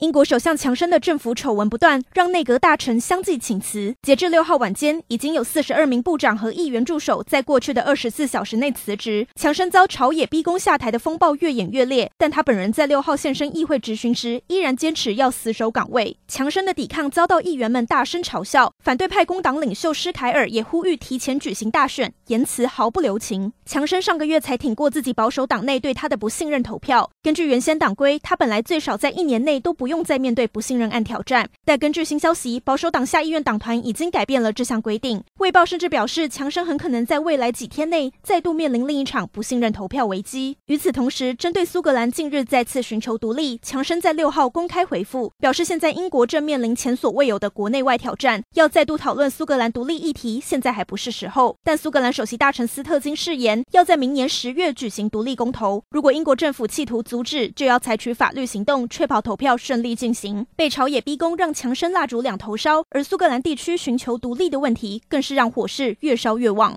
英国首相强生的政府丑闻不断，让内阁大臣相继请辞。截至六号晚间，已经有四十二名部长和议员助手在过去的二十四小时内辞职。强生遭朝野逼宫下台的风暴越演越烈，但他本人在六号现身议会质询时，依然坚持要死守岗位。强生的抵抗遭到议员们大声嘲笑，反对派工党领袖施凯尔也呼吁提前举行大选，言辞毫不留情。强生上个月才挺过自己保守党内对他的不信任投票。根据原先党规，他本来最少在一年内都不。不用再面对不信任案挑战，但根据新消息，保守党下议院党团已经改变了这项规定。卫报甚至表示，强生很可能在未来几天内再度面临另一场不信任投票危机。与此同时，针对苏格兰近日再次寻求独立，强生在六号公开回复，表示现在英国正面临前所未有的国内外挑战，要再度讨论苏格兰独立议题，现在还不是时候。但苏格兰首席大臣斯特金誓言，要在明年十月举行独立公投，如果英国政府企图阻止，就要采取法律行动，确保投票顺。利进行，被朝野逼宫，让强生蜡烛两头烧，而苏格兰地区寻求独立的问题，更是让火势越烧越旺。